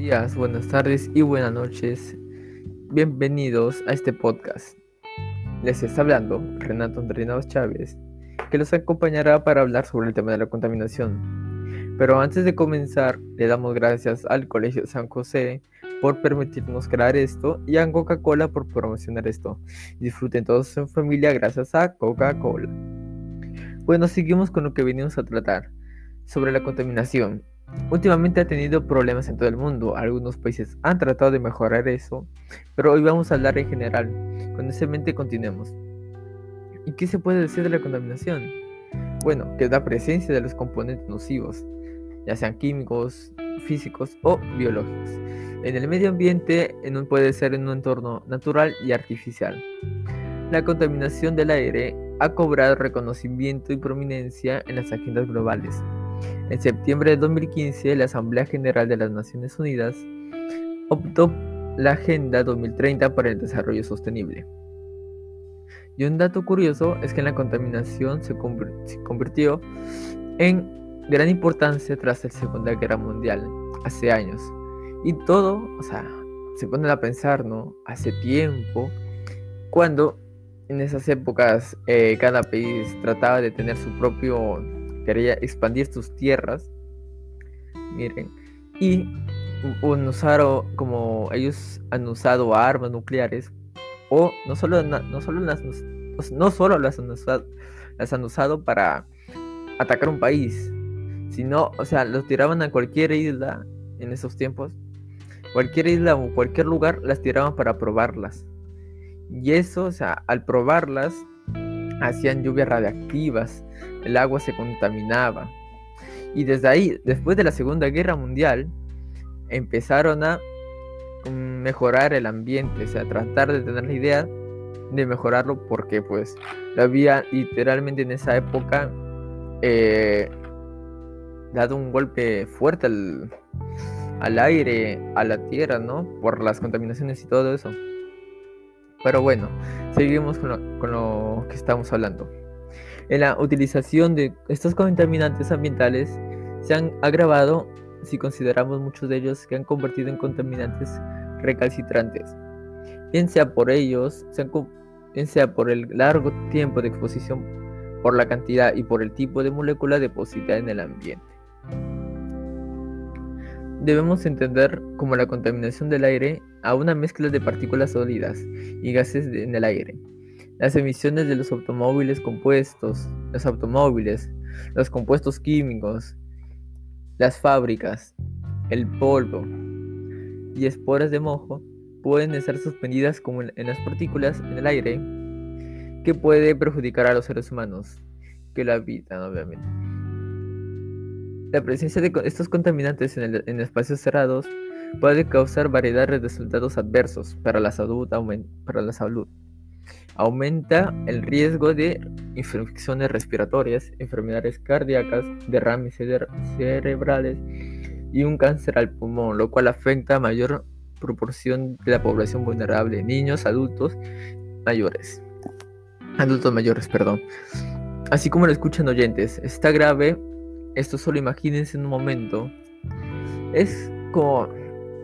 días, buenas tardes y buenas noches. Bienvenidos a este podcast. Les está hablando Renato Andrinados Chávez, que los acompañará para hablar sobre el tema de la contaminación. Pero antes de comenzar, le damos gracias al Colegio San José por permitirnos crear esto y a Coca-Cola por promocionar esto. Disfruten todos en familia gracias a Coca-Cola. Bueno, seguimos con lo que venimos a tratar sobre la contaminación. Últimamente ha tenido problemas en todo el mundo. Algunos países han tratado de mejorar eso, pero hoy vamos a hablar en general. Con esa mente continuemos. ¿Y qué se puede decir de la contaminación? Bueno, que es la presencia de los componentes nocivos, ya sean químicos, físicos o biológicos, en el medio ambiente en puede ser en un entorno natural y artificial. La contaminación del aire ha cobrado reconocimiento y prominencia en las agendas globales en septiembre de 2015, la Asamblea General de las Naciones Unidas optó la Agenda 2030 para el Desarrollo Sostenible. Y un dato curioso es que la contaminación se, convirtió en gran importancia tras la Segunda Guerra Mundial, hace años. Y todo, o sea, se ponen a pensar, ¿no? Hace tiempo, cuando en esas épocas eh, cada país trataba de tener su propio quería expandir sus tierras. Miren. Y usaron, como ellos han usado armas nucleares, o no solo, no solo las, no solo las, han usado, las han usado para atacar un país, sino, o sea, los tiraban a cualquier isla en esos tiempos. Cualquier isla o cualquier lugar las tiraban para probarlas. Y eso, o sea, al probarlas, hacían lluvias radiactivas, el agua se contaminaba. Y desde ahí, después de la Segunda Guerra Mundial, empezaron a mejorar el ambiente, o sea, tratar de tener la idea de mejorarlo porque pues había literalmente en esa época eh, dado un golpe fuerte al, al aire, a la tierra, ¿no? Por las contaminaciones y todo eso. Pero bueno, seguimos con lo, que estamos hablando. En la utilización de estos contaminantes ambientales se han agravado si consideramos muchos de ellos que han convertido en contaminantes recalcitrantes, bien sea por ellos, sea por el largo tiempo de exposición, por la cantidad y por el tipo de molécula depositada en el ambiente debemos entender como la contaminación del aire a una mezcla de partículas sólidas y gases en el aire. Las emisiones de los automóviles compuestos, los automóviles, los compuestos químicos, las fábricas, el polvo y esporas de mojo pueden estar suspendidas como en las partículas en el aire que puede perjudicar a los seres humanos que lo habitan obviamente. La presencia de estos contaminantes en, espacios cerrados puede causar variedad de resultados adversos para la salud. Para la salud. Aumenta el riesgo de infecciones respiratorias, enfermedades cardíacas, derrames cerebrales y un cáncer al pulmón, lo cual afecta a mayor proporción de la población vulnerable, niños, adultos mayores. Adultos mayores, perdón. Así como lo escuchan oyentes, está grave esto solo imagínense en un momento. Es como,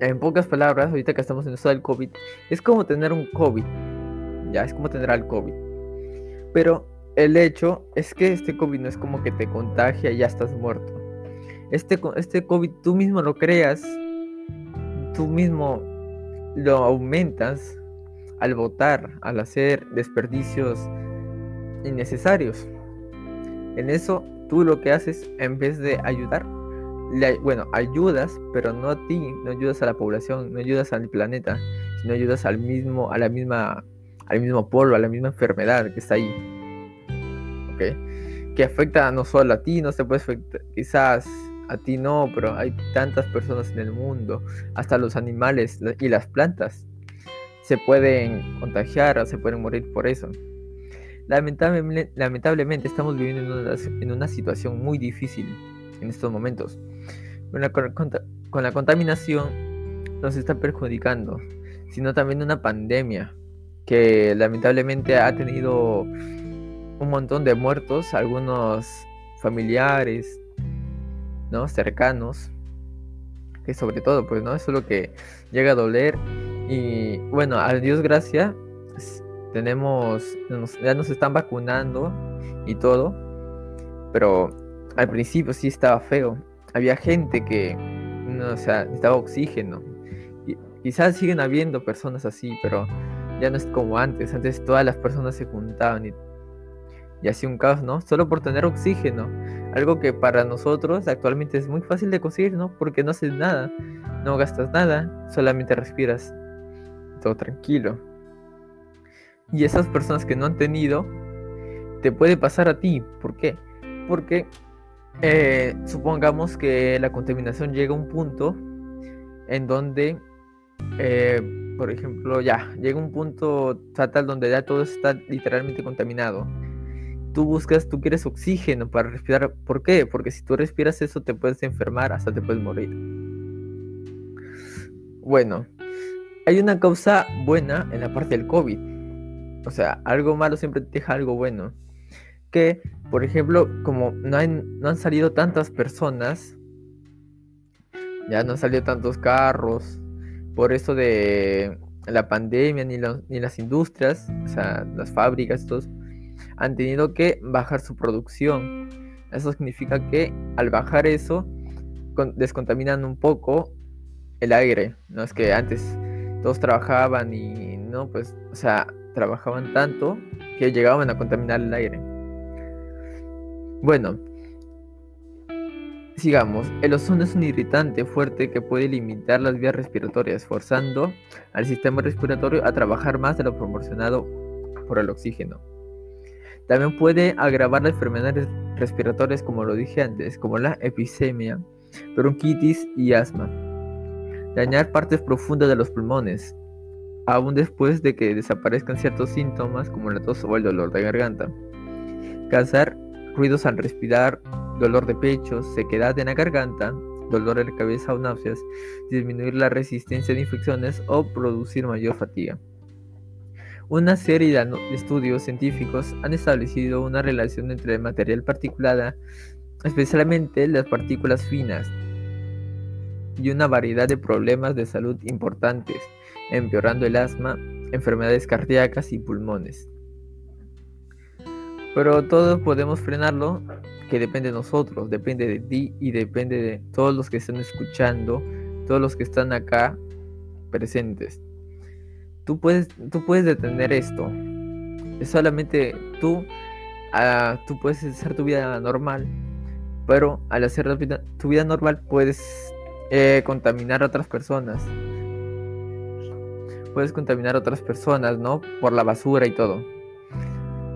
en pocas palabras, ahorita que estamos en esto del COVID, es como tener un COVID. Ya, es como tener al COVID. Pero el hecho es que este COVID no es como que te contagia y ya estás muerto. Este, este COVID tú mismo lo creas, tú mismo lo aumentas al votar, al hacer desperdicios innecesarios. En eso tú lo que haces en vez de ayudar, bueno, ayudas, pero no a ti, no ayudas a la población, no ayudas al planeta, sino ayudas al mismo, a la misma, al mismo polvo, a la misma enfermedad que está ahí. ¿Ok? Que afecta no solo a ti, no se puede afectar, quizás a ti no, pero hay tantas personas en el mundo, hasta los animales y las plantas se pueden contagiar o se pueden morir por eso. Lamentablemente, estamos viviendo en una, situación muy difícil en estos momentos. Con la, con la contaminación nos está perjudicando, sino también una pandemia que lamentablemente ha tenido un montón de muertos, algunos familiares, ¿no? cercanos, que sobre todo, pues, ¿no? Eso es lo que llega a doler. Y bueno, a Dios gracias, tenemos, ya nos están vacunando y todo, pero al principio sí estaba feo. Había gente que, no, o sea, necesitaba oxígeno. Y, quizás siguen habiendo personas así, pero ya no es como antes. Antes todas las personas se juntaban y, y hacía un caos, ¿no? Solo por tener oxígeno. Algo que para nosotros actualmente es muy fácil de conseguir, ¿no? Porque no haces nada, no gastas nada, solamente respiras. Todo tranquilo. Y esas personas que no han tenido, te puede pasar a ti. ¿Por qué? Porque eh, supongamos que la contaminación llega a un punto en donde, eh, por ejemplo, ya, llega un punto fatal donde ya todo está literalmente contaminado. Tú buscas, tú quieres oxígeno para respirar. ¿Por qué? Porque si tú respiras eso te puedes enfermar, hasta te puedes morir. Bueno, hay una causa buena en la parte del COVID. O sea, algo malo siempre te deja algo bueno que, por ejemplo, como no, han salido tantas personas, ya no han salido tantos carros, por eso de la pandemia, ni, ni las industrias, o sea, las fábricas, todos, han tenido que bajar su producción. Eso significa que al bajar eso, descontaminan un poco el aire. No es que antes todos trabajaban y no, pues, o sea, trabajaban tanto que llegaban a contaminar el aire. Bueno, sigamos. El ozono es un irritante fuerte que puede limitar las vías respiratorias, forzando al sistema respiratorio a trabajar más de lo proporcionado por el oxígeno. También puede agravar las enfermedades respiratorias, como lo dije antes, como la episemia, bronquitis y asma. Dañar partes profundas de los pulmones, aún después de que desaparezcan ciertos síntomas como la tos o el dolor de garganta. Causar ruidos al respirar, dolor de pecho, sequedad en la garganta, dolor de la cabeza o náuseas, disminuir la resistencia de infecciones o producir mayor fatiga. Una serie de estudios científicos han establecido una relación entre el material particulada, especialmente las partículas finas, y una variedad de problemas de salud importantes, empeorando el asma, enfermedades cardíacas y pulmones. Pero todos podemos frenarlo, que depende de nosotros, depende de ti y depende de todos los que están escuchando, todos los que están acá presentes. Tú puedes, tú puedes detener esto. Es solamente tú, uh, tú puedes hacer tu vida normal, pero al hacer tu vida, normal puedes eh, contaminar a otras personas. Puedes contaminar a otras personas, ¿no? Por la basura y todo.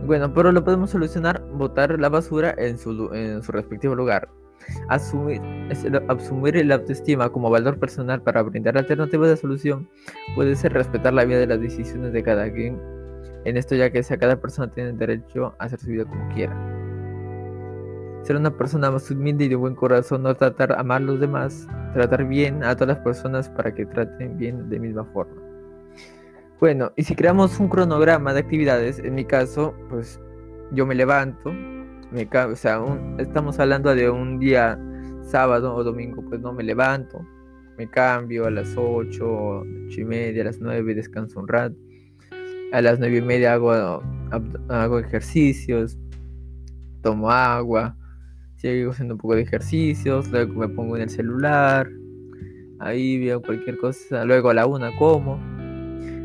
Bueno, pero lo podemos solucionar botar la basura en su, en su respectivo lugar. Asumir, asumir el autoestima como valor personal para brindar alternativas de solución puede ser respetar la vida de las decisiones de cada quien. En esto ya que sea cada persona tiene derecho a hacer su vida como quiera. Ser una persona más humilde y de buen corazón, no tratar amar a los demás, tratar bien a todas las personas para que traten bien de misma forma. Bueno, y si creamos un cronograma de actividades, en mi caso, pues yo me levanto, me o sea, estamos hablando de un día sábado o domingo, pues no me levanto, me cambio a las 8, 8 y media, a las 9 descanso un rato, a las 9 y media hago, hago ejercicios, tomo agua, sigo haciendo un poco de ejercicios, luego me pongo en el celular, ahí veo cualquier cosa, luego a la una como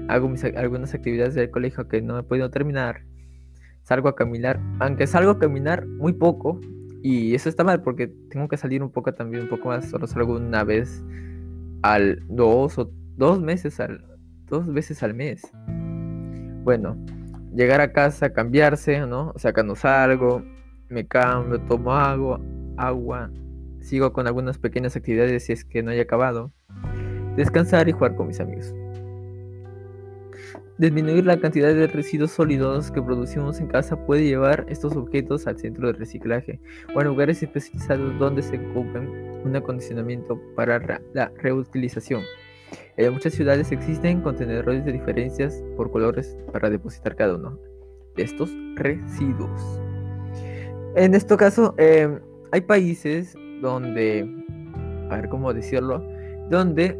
hago algunas actividades del colegio que no he podido terminar, salgo a caminar, aunque salgo a caminar muy poco, y eso está mal porque tengo que salir un poco también, un poco más, solo salgo una vez al dos o dos meses al dos veces al mes. Bueno, llegar a casa, cambiarse, ¿no? O sea, cuando salgo, me cambio, tomo agua, agua, sigo con algunas pequeñas actividades si es que no he acabado, descansar y jugar con mis amigos. Disminuir la cantidad de residuos sólidos que producimos en casa puede llevar estos objetos al centro de reciclaje o a lugares especializados donde se ocupen un acondicionamiento para la reutilización. En muchas ciudades existen contenedores de diferencias por colores para depositar cada uno de estos residuos. En este caso, em, hay países donde, a ver cómo decirlo, donde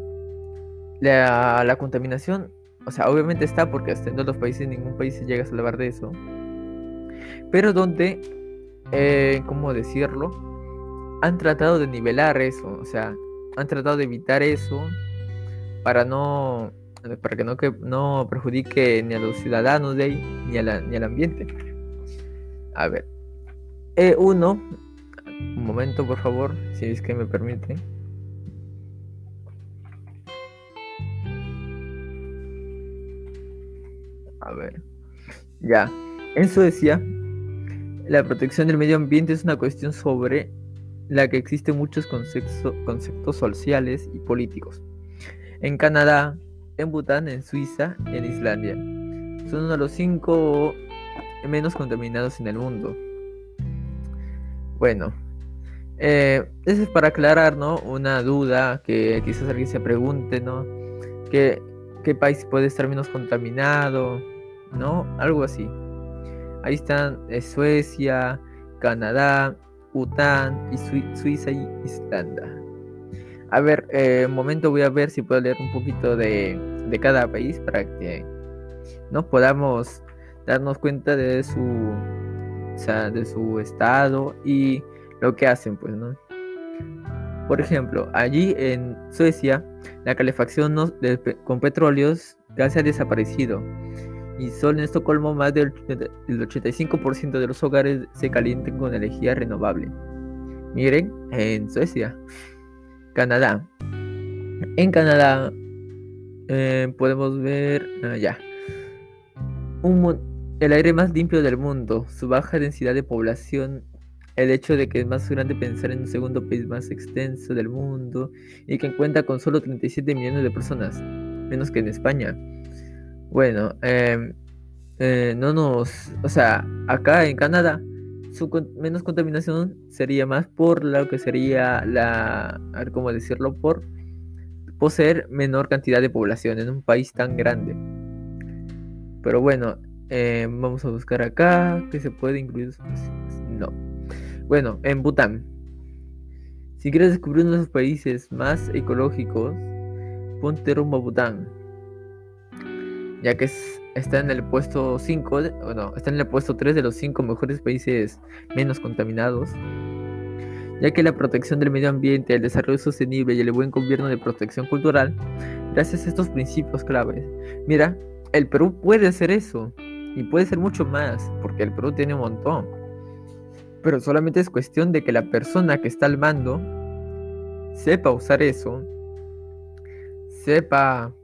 la, la contaminación, o sea, obviamente está porque hasta en todos los países ningún país se llega a salvar de eso, pero donde, eh, ¿cómo decirlo? Han tratado de nivelar eso, o sea, han tratado de evitar eso para no para que no, que no perjudique ni a los ciudadanos de ahí ni, ni al ambiente. A ver, E1, un momento por favor, si es que me permite. A ver, ya, en Suecia, la protección del medio ambiente es una cuestión sobre la que existen muchos conceptos sociales y políticos. En Canadá, en Bután, en Suiza en Islandia. Son uno de los cinco menos contaminados en el mundo. Bueno, eh, eso es para aclarar, ¿no? Una duda que quizás alguien se pregunte, ¿no? ¿Qué, qué país puede estar menos contaminado? ¿No? Algo así. Ahí están Suecia, Canadá, Bután y Suiza y Islanda. A ver, eh, un momento voy a ver si puedo leer un poquito de, de cada país para que no podamos darnos cuenta de su o sea, de su estado y lo que hacen pues no por ejemplo allí en Suecia la calefacción con petróleos casi ha desaparecido y solo en Estocolmo más del, del 85% de los hogares se calientan con energía renovable. Miren en Suecia Canadá. En Canadá eh, podemos ver allá ah, el aire más limpio del mundo, su baja densidad de población, el hecho de que es más grande pensar en un segundo país más extenso del mundo y que cuenta con solo 37 millones de personas, menos que en España. Bueno, em, eh, no nos, o sea, acá en Canadá su menos contaminación sería más por lo que sería la, a ver cómo decirlo, por poseer menor cantidad de población en un país tan grande. Pero bueno, eh, vamos a buscar acá que se puede incluir. No. Bueno, en Bután. Si quieres descubrir uno de los países más ecológicos, ponte rumbo a Bután. Ya que está en el puesto 5, no, está en el puesto 3 de los 5 mejores países menos contaminados ya que la protección del medio ambiente, el desarrollo sostenible y el buen gobierno de protección cultural, gracias a estos principios claves. Mira, el Perú puede hacer eso y puede ser mucho más, porque el Perú tiene un montón. Pero solamente es cuestión de que la persona que está al mando sepa usar eso, sepa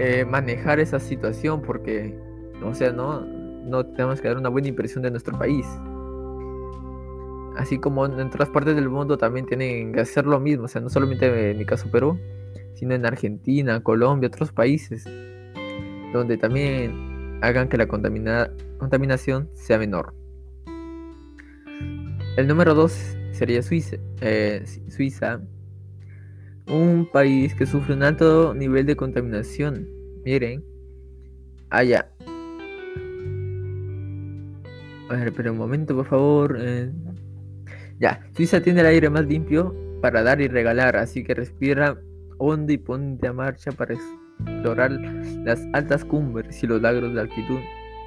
eh, manejar esa situación, porque, o sea, no, no tenemos que dar una buena impresión de nuestro país así como en otras partes del mundo también tienen que hacer lo mismo, o sea, no solamente en mi caso Perú, sino en Argentina, Colombia, otros países, donde también hagan que la contaminación sea menor. El número 2 sería Suiza, eh, Suiza, un país que sufre un alto nivel de contaminación. Miren, allá. A ver, pero un momento, por favor. Eh. Ya, Suiza tiene el aire más limpio para dar y regalar, así que respira hondo y ponte a marcha para explorar las altas cumbres y los lagos de altitud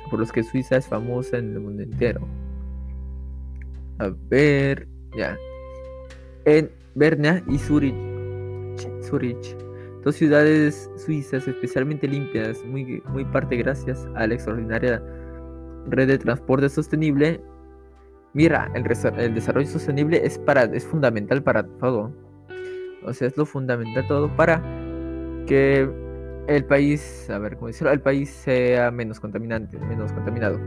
por los que Suiza es famosa en el mundo entero. A ver, ya. En Berna y Zurich, Zurich, dos ciudades suizas especialmente limpias, muy, muy parte gracias a la extraordinaria red de transporte sostenible Mira, el, desarrollo sostenible es, para, es fundamental para todo. O sea, es lo fundamental todo para que el país, a ver cómo decirlo, el país sea menos contaminante, menos contaminado.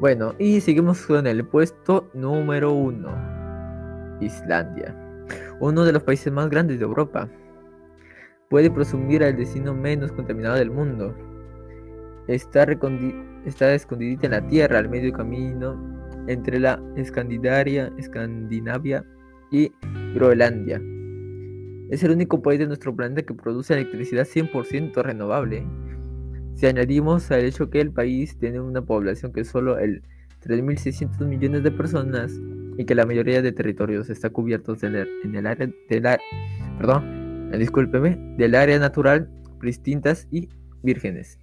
Bueno, y seguimos con el puesto número uno. Islandia. Uno de los países más grandes de Europa. Puede presumir al destino menos contaminado del mundo. Está, está escondidita en la tierra, al medio camino entre la Escandinavia, Escandinavia y Groenlandia. Es el único país de nuestro planeta que produce electricidad 100% renovable. Si añadimos al hecho que el país tiene una población que solo el 3.600 millones de personas y que la mayoría de territorios está cubiertos en el, área de la, perdón, discúlpeme, del área natural, distintas y vírgenes.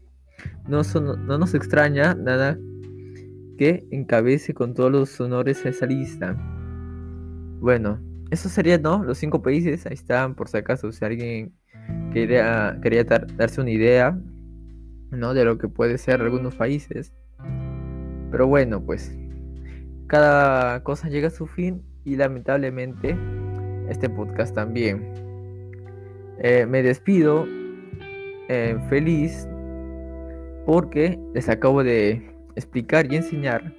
No, no nos extraña nada que encabece con todos los honores esa lista. Bueno, eso sería, ¿no? Los cinco países, ahí están, por si acaso, si alguien quería, quería darse una idea, ¿no? De lo que puede ser algunos países. Pero bueno, pues, cada cosa llega a su fin y lamentablemente este podcast también. Eh, me despido eh, feliz porque les acabo de explicar y enseñar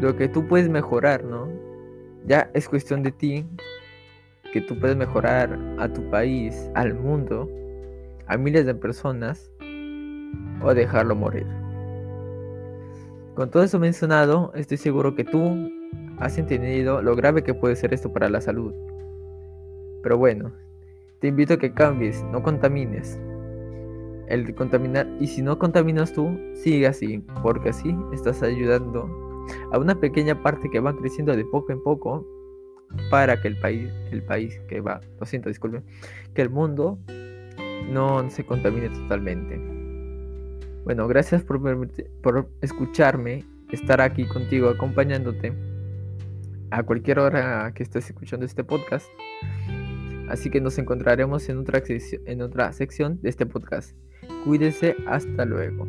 lo que tú puedes mejorar, ¿no? Ya es cuestión de ti que tú puedes mejorar a tu país, al mundo, a miles de personas o dejarlo morir. Con todo eso mencionado, estoy seguro que tú has entendido lo grave que puede ser esto para la salud. Pero bueno, te invito a que cambies, no contamines el contaminar. Y si no contaminas tú, sigue así, porque así estás ayudando a una pequeña parte que va creciendo de poco en poco para que el país, el país que va, lo siento, disculpen, que el mundo no se contamine totalmente. Bueno, gracias por, por escucharme, estar aquí contigo, acompañándote a cualquier hora que estés escuchando este podcast. Así que nos encontraremos en otra, en otra sección de este podcast. Cuídese, hasta luego.